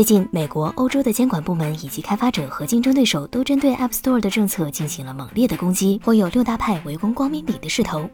最近，美国、欧洲的监管部门以及开发者和竞争对手都针对 App Store 的政策进行了猛烈的攻击，颇有六大派围攻光明顶的势头。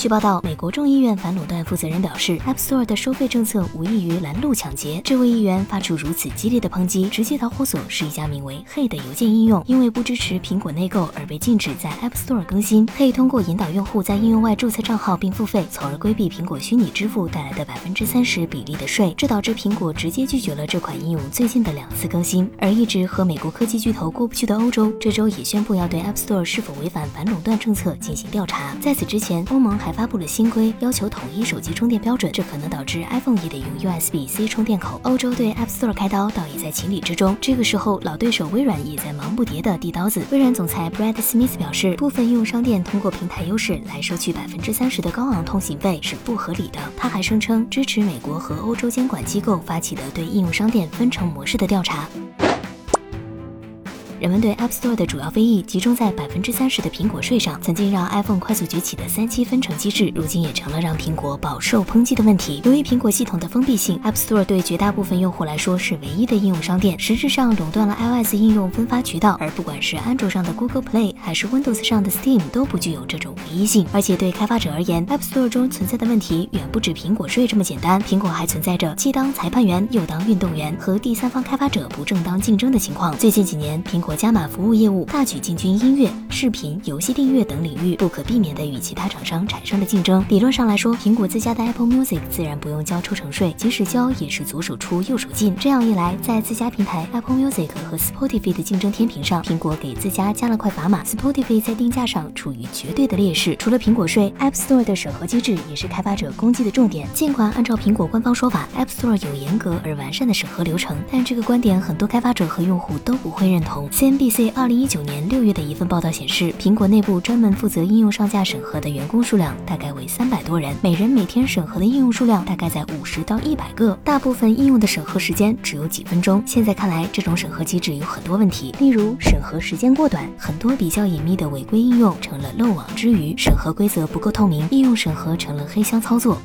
据报道，美国众议院反垄断负责人表示，App Store 的收费政策无异于拦路抢劫。这位议员发出如此激烈的抨击，直接导火索是一家名为 Hey 的邮件应用，因为不支持苹果内购而被禁止在 App Store 更新。Hey 通过引导用户在应用外注册账号并付费，从而规避苹果虚拟支付带来的百分之三十比例的税，这导致苹果直接拒绝了这款应用最近的两次更新。而一直和美国科技巨头过不去的欧洲，这周也宣布要对 App Store 是否违反反垄断政策进行调查。在此之前，欧盟还发布了新规。要求统一手机充电标准，这可能导致 iPhone 也得用 USB-C 充电口。欧洲对 App Store 开刀，倒也在情理之中。这个时候，老对手微软也在忙不迭的递刀子。微软总裁 Brad Smith 表示，部分应用商店通过平台优势来收取百分之三十的高昂通行费是不合理的。他还声称支持美国和欧洲监管机构发起的对应用商店分成模式的调查。人们对 App Store 的主要非议集中在百分之三十的苹果税上。曾经让 iPhone 快速崛起的三期分成机制，如今也成了让苹果饱受抨击的问题。由于苹果系统的封闭性，App Store 对绝大部分用户来说是唯一的应用商店，实质上垄断了 iOS 应用分发渠道。而不管是安卓上的 Google Play，还是 Windows 上的 Steam，都不具有这种唯一性。而且对开发者而言，App Store 中存在的问题远不止苹果税这么简单。苹果还存在着既当裁判员又当运动员和第三方开发者不正当竞争的情况。最近几年，苹果加码服务业务。大举进军音乐、视频、游戏订阅等领域，不可避免的与其他厂商产生了竞争。理论上来说，苹果自家的 Apple Music 自然不用交抽成税，即使交也是左手出右手进。这样一来，在自家平台 Apple Music 和 Spotify 的竞争天平上，苹果给自家加了块砝码，Spotify 在定价上处于绝对的劣势。除了苹果税，App Store 的审核机制也是开发者攻击的重点。尽管按照苹果官方说法，App Store 有严格而完善的审核流程，但这个观点很多开发者和用户都不会认同。CNBC 二零。一九年六月的一份报道显示，苹果内部专门负责应用上架审核的员工数量大概为三百多人，每人每天审核的应用数量大概在五十到一百个，大部分应用的审核时间只有几分钟。现在看来，这种审核机制有很多问题，例如审核时间过短，很多比较隐秘的违规应用成了漏网之鱼，审核规则不够透明，应用审核成了黑箱操作。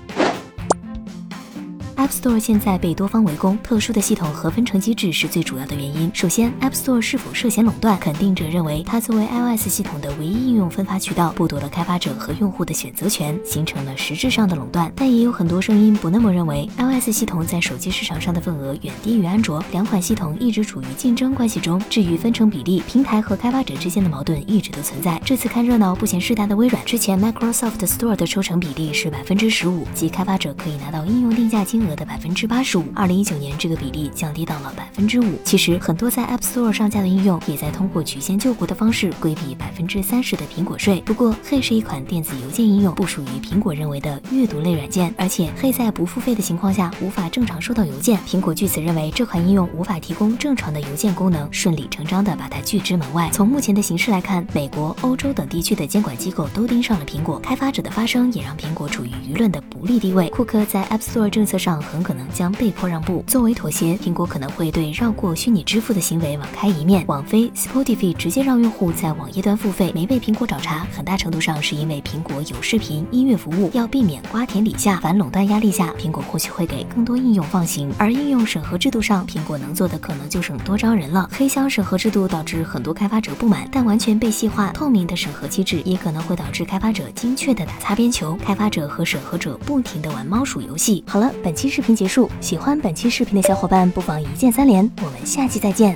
App Store 现在被多方围攻，特殊的系统和分成机制是最主要的原因。首先，App Store 是否涉嫌垄断？肯定者认为，它作为 iOS 系统的唯一应用分发渠道，剥夺了开发者和用户的选择权，形成了实质上的垄断。但也有很多声音不那么认为，iOS 系统在手机市场上的份额远低于安卓，两款系统一直处于竞争关系中。至于分成比例，平台和开发者之间的矛盾一直都存在。这次看热闹不嫌事大的微软，之前 Microsoft Store 的抽成比例是百分之十五，即开发者可以拿到应用定价金额。的百分之八十五，二零一九年这个比例降低到了百分之五。其实很多在 App Store 上架的应用，也在通过曲线救国的方式规避百分之三十的苹果税。不过，Hey 是一款电子邮件应用，不属于苹果认为的阅读类软件，而且 Hey 在不付费的情况下无法正常收到邮件。苹果据此认为这款应用无法提供正常的邮件功能，顺理成章的把它拒之门外。从目前的形势来看，美国、欧洲等地区的监管机构都盯上了苹果，开发者的发声也让苹果处于舆论的不利地位。库克在 App Store 政策上。很可能将被迫让步。作为妥协，苹果可能会对绕过虚拟支付的行为网开一面。网飞、Spotify 直接让用户在网页端付费，没被苹果找茬，很大程度上是因为苹果有视频、音乐服务，要避免瓜田李下。反垄断压力下，苹果或许会给更多应用放行。而应用审核制度上，苹果能做的可能就剩多招人了。黑箱审核制度导致很多开发者不满，但完全被细化、透明的审核机制也可能会导致开发者精确的打擦边球，开发者和审核者不停的玩猫鼠游戏。好了，本期。视频结束，喜欢本期视频的小伙伴不妨一键三连，我们下期再见。